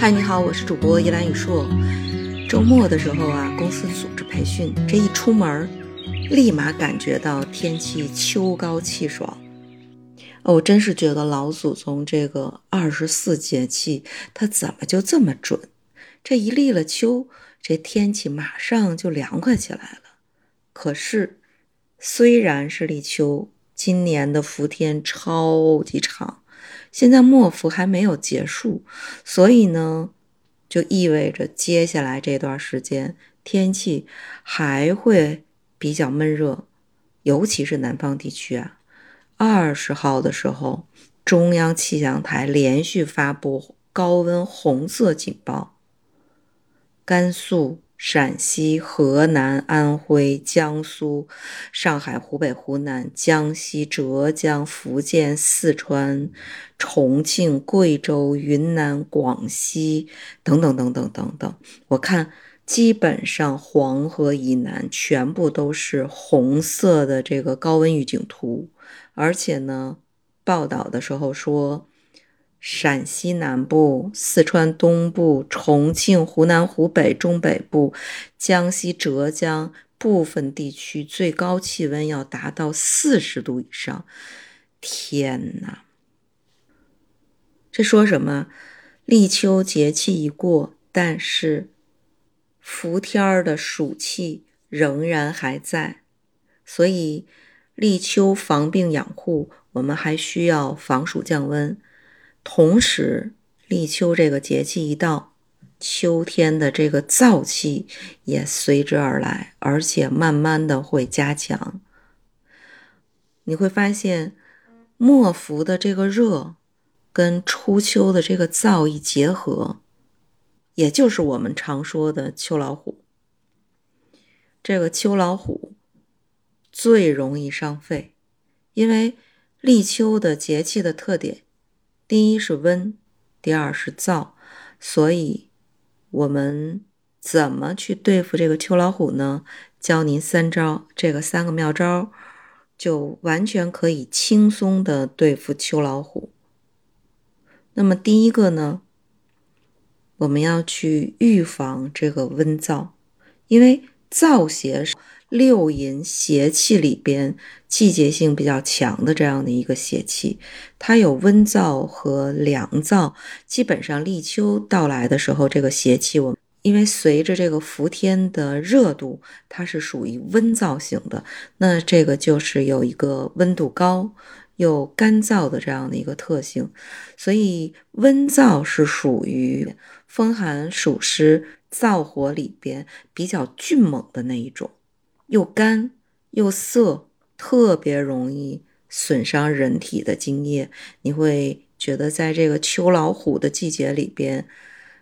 嗨，你好，我是主播依兰雨硕。周末的时候啊，公司组织培训，这一出门，立马感觉到天气秋高气爽。哦，我真是觉得老祖宗这个二十四节气，它怎么就这么准？这一立了秋，这天气马上就凉快起来了。可是，虽然是立秋，今年的伏天超级长。现在末伏还没有结束，所以呢，就意味着接下来这段时间天气还会比较闷热，尤其是南方地区啊。二十号的时候，中央气象台连续发布高温红色警报，甘肃。陕西、河南、安徽、江苏、上海、湖北、湖南、江西、浙江、福建、四川、重庆、贵州、云南、广西等等等等等等，我看基本上黄河以南全部都是红色的这个高温预警图，而且呢，报道的时候说。陕西南部、四川东部、重庆、湖南、湖北中北部、江西、浙江部分地区最高气温要达到四十度以上。天哪！这说什么？立秋节气已过，但是伏天儿的暑气仍然还在，所以立秋防病养护，我们还需要防暑降温。同时，立秋这个节气一到，秋天的这个燥气也随之而来，而且慢慢的会加强。你会发现，末伏的这个热跟初秋的这个燥一结合，也就是我们常说的秋老虎。这个秋老虎最容易伤肺，因为立秋的节气的特点。第一是温，第二是燥，所以我们怎么去对付这个秋老虎呢？教您三招，这个三个妙招就完全可以轻松的对付秋老虎。那么第一个呢，我们要去预防这个温燥，因为燥邪是。六淫邪气里边季节性比较强的这样的一个邪气，它有温燥和凉燥。基本上立秋到来的时候，这个邪气，我因为随着这个伏天的热度，它是属于温燥型的。那这个就是有一个温度高又干燥的这样的一个特性，所以温燥是属于风寒暑湿燥火里边比较迅猛的那一种。又干又涩，特别容易损伤人体的津液。你会觉得在这个秋老虎的季节里边，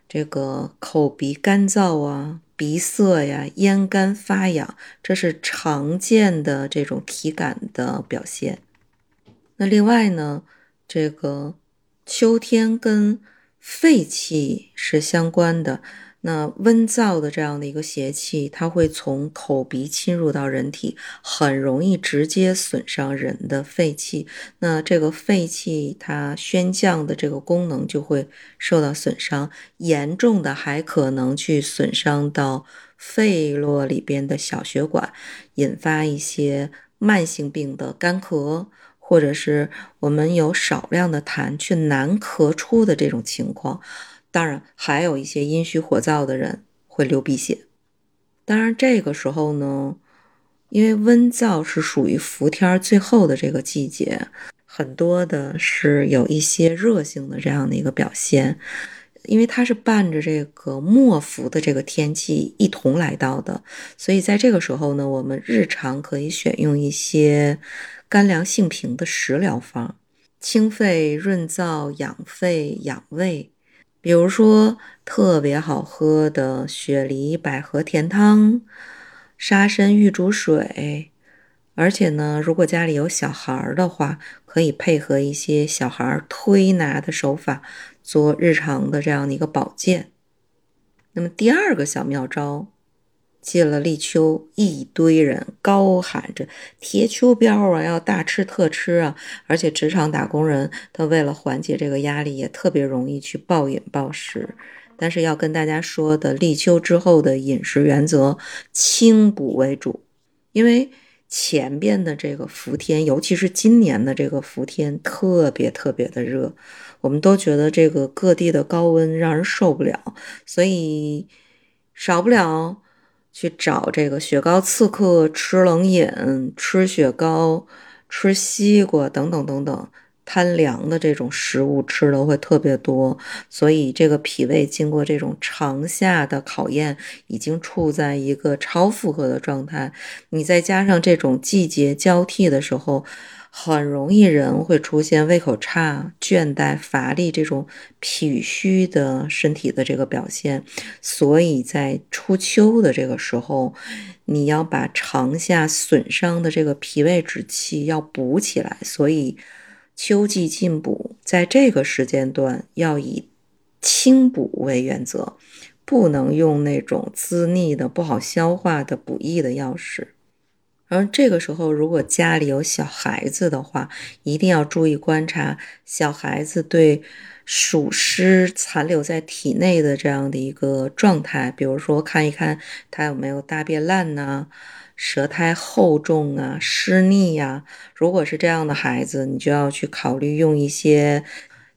这个口鼻干燥啊、鼻塞呀、咽干发痒，这是常见的这种体感的表现。那另外呢，这个秋天跟肺气是相关的。那温燥的这样的一个邪气，它会从口鼻侵入到人体，很容易直接损伤人的肺气。那这个肺气它宣降的这个功能就会受到损伤，严重的还可能去损伤到肺络里边的小血管，引发一些慢性病的干咳，或者是我们有少量的痰却难咳出的这种情况。当然，还有一些阴虚火燥的人会流鼻血。当然，这个时候呢，因为温燥是属于伏天最后的这个季节，很多的是有一些热性的这样的一个表现，因为它是伴着这个末伏的这个天气一同来到的，所以在这个时候呢，我们日常可以选用一些干凉性平的食疗方，清肺润燥、养肺养胃。比如说特别好喝的雪梨百合甜汤、沙参玉竹水，而且呢，如果家里有小孩儿的话，可以配合一些小孩儿推拿的手法做日常的这样的一个保健。那么第二个小妙招。进了立秋，一堆人高喊着贴秋膘啊，要大吃特吃啊！而且职场打工人，他为了缓解这个压力，也特别容易去暴饮暴食。但是要跟大家说的，立秋之后的饮食原则，清补为主，因为前边的这个伏天，尤其是今年的这个伏天，特别特别的热，我们都觉得这个各地的高温让人受不了，所以少不了去找这个雪糕刺客，吃冷饮，吃雪糕，吃西瓜等等等等。贪凉的这种食物吃的会特别多，所以这个脾胃经过这种长夏的考验，已经处在一个超负荷的状态。你再加上这种季节交替的时候，很容易人会出现胃口差、倦怠、乏力这种脾虚的身体的这个表现。所以在初秋的这个时候，你要把长夏损伤的这个脾胃之气要补起来。所以。秋季进补，在这个时间段要以清补为原则，不能用那种滋腻的、不好消化的补益的药食。而这个时候，如果家里有小孩子的话，一定要注意观察小孩子对暑湿残留在体内的这样的一个状态，比如说看一看他有没有大便烂呐。舌苔厚重啊，湿腻呀。如果是这样的孩子，你就要去考虑用一些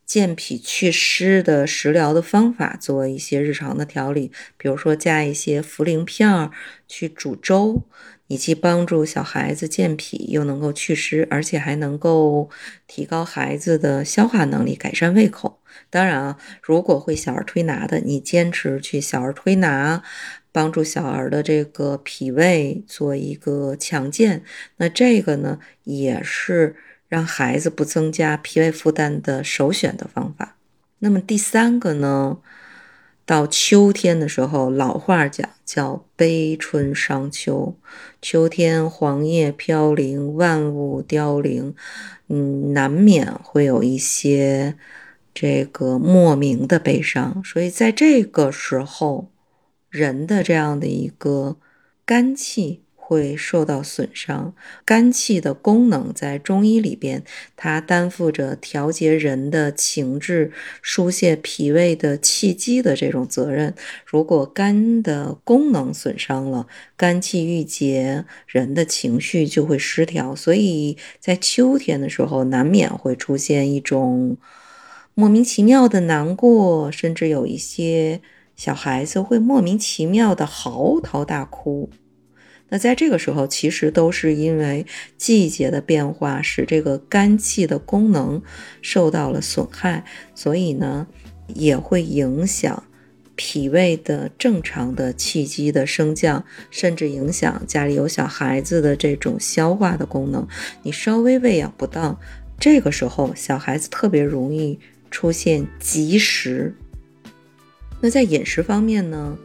健脾祛湿的食疗的方法，做一些日常的调理。比如说加一些茯苓片儿去煮粥，以及帮助小孩子健脾，又能够祛湿，而且还能够提高孩子的消化能力，改善胃口。当然啊，如果会小儿推拿的，你坚持去小儿推拿。帮助小儿的这个脾胃做一个强健，那这个呢也是让孩子不增加脾胃负担的首选的方法。那么第三个呢，到秋天的时候，老话讲叫悲春伤秋，秋天黄叶飘零，万物凋零，嗯，难免会有一些这个莫名的悲伤，所以在这个时候。人的这样的一个肝气会受到损伤，肝气的功能在中医里边，它担负着调节人的情志、疏泄脾胃的气机的这种责任。如果肝的功能损伤了，肝气郁结，人的情绪就会失调。所以在秋天的时候，难免会出现一种莫名其妙的难过，甚至有一些。小孩子会莫名其妙的嚎啕大哭，那在这个时候，其实都是因为季节的变化使这个肝气的功能受到了损害，所以呢，也会影响脾胃的正常的气机的升降，甚至影响家里有小孩子的这种消化的功能。你稍微喂养不当，这个时候小孩子特别容易出现积食。那在饮食方面呢，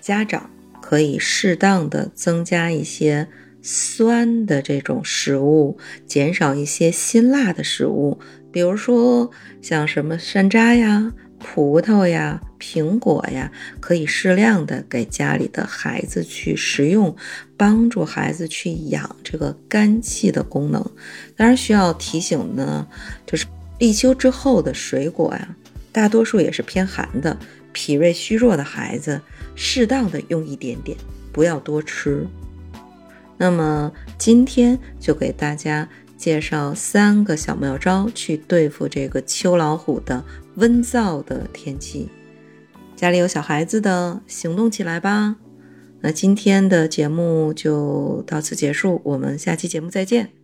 家长可以适当的增加一些酸的这种食物，减少一些辛辣的食物，比如说像什么山楂呀、葡萄呀、苹果呀，可以适量的给家里的孩子去食用，帮助孩子去养这个肝气的功能。当然需要提醒呢，就是立秋之后的水果呀。大多数也是偏寒的，脾胃虚弱的孩子，适当的用一点点，不要多吃。那么今天就给大家介绍三个小妙招，去对付这个秋老虎的温燥的天气。家里有小孩子的，行动起来吧！那今天的节目就到此结束，我们下期节目再见。